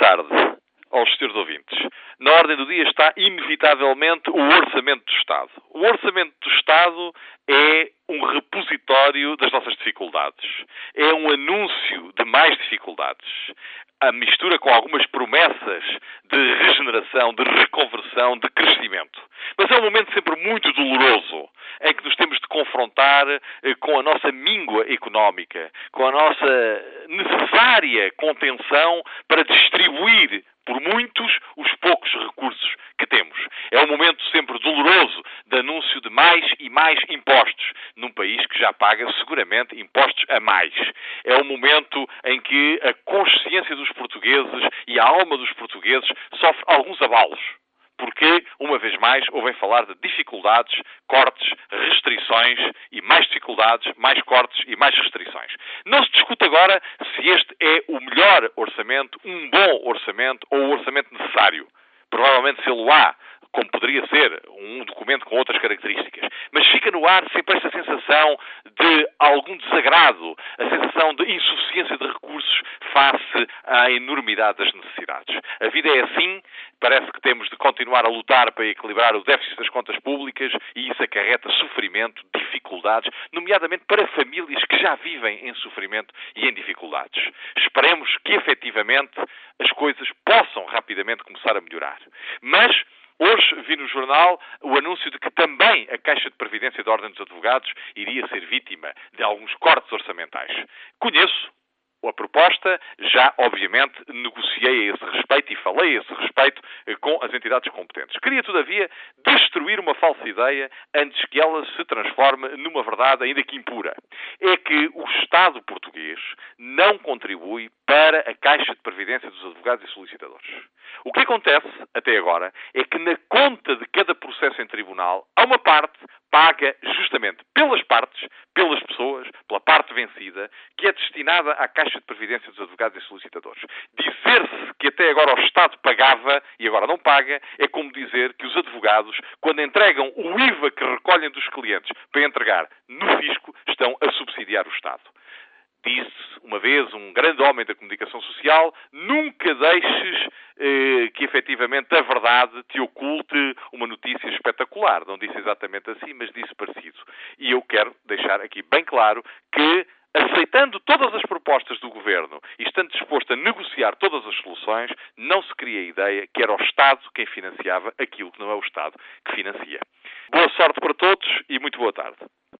tarde aos senhores ouvintes. Na ordem do dia está, inevitavelmente, o Orçamento do Estado. O Orçamento do Estado é um repositório das nossas dificuldades. É um anúncio de mais dificuldades. A mistura com algumas promessas de regeneração, de reconversão, de crescimento. Mas é um momento sempre muito doloroso em que nos temos de confrontar eh, com a nossa míngua económica, com a nossa necessária contenção para distribuir por muitos os poucos recursos que temos. É um momento sempre doloroso de anúncio de mais e mais impostos num país que já paga seguramente impostos a mais. É um momento em que a consciência dos portugueses e a alma dos portugueses sofre alguns abalos porque, uma vez mais, ouvem falar de dificuldades, cortes, restrições e mais dificuldades, mais cortes e mais restrições. Não se discute agora se este é o melhor orçamento, um bom orçamento ou o orçamento necessário. Provavelmente se ele há, como poderia ser um documento com outras características. Mas fica no ar sempre esta sensação de algum desagrado, a sensação de insuficiência de recursos face à enormidade das necessidades. A vida é assim, parece que temos de continuar a lutar para equilibrar o déficit das contas públicas e isso acarreta sofrimento, dificuldades, nomeadamente para famílias que já vivem em sofrimento e em dificuldades. Esperemos que efetivamente as coisas possam rapidamente começar a melhorar. Mas Hoje vi no jornal o anúncio de que também a Caixa de Previdência da Ordem dos Advogados iria ser vítima de alguns cortes orçamentais. Conheço a proposta, já obviamente negociei a esse respeito e falei a esse respeito eh, com as entidades competentes. Queria, todavia, destruir uma falsa ideia antes que ela se transforme numa verdade ainda que impura. É que o Estado português não contribui para a Caixa de Previdência dos Advogados e Solicitadores. O que acontece, até agora, é que na conta de cada processo em tribunal há uma parte paga justamente pelas partes, parte vencida, que é destinada à Caixa de Previdência dos Advogados e Solicitadores. Dizer-se que até agora o Estado pagava e agora não paga é como dizer que os advogados, quando entregam o IVA que recolhem dos clientes para entregar no fisco, estão a subsidiar o Estado. Disse uma vez um grande homem da comunicação social: nunca deixes eh, que efetivamente a verdade te oculte uma notícia espetacular. Não disse exatamente assim, mas disse parecido. E eu quero deixar aqui bem claro que aceitando todas as propostas do governo e estando disposto a negociar todas as soluções, não se cria a ideia que era o Estado quem financiava aquilo que não é o Estado que financia. Boa sorte para todos e muito boa tarde.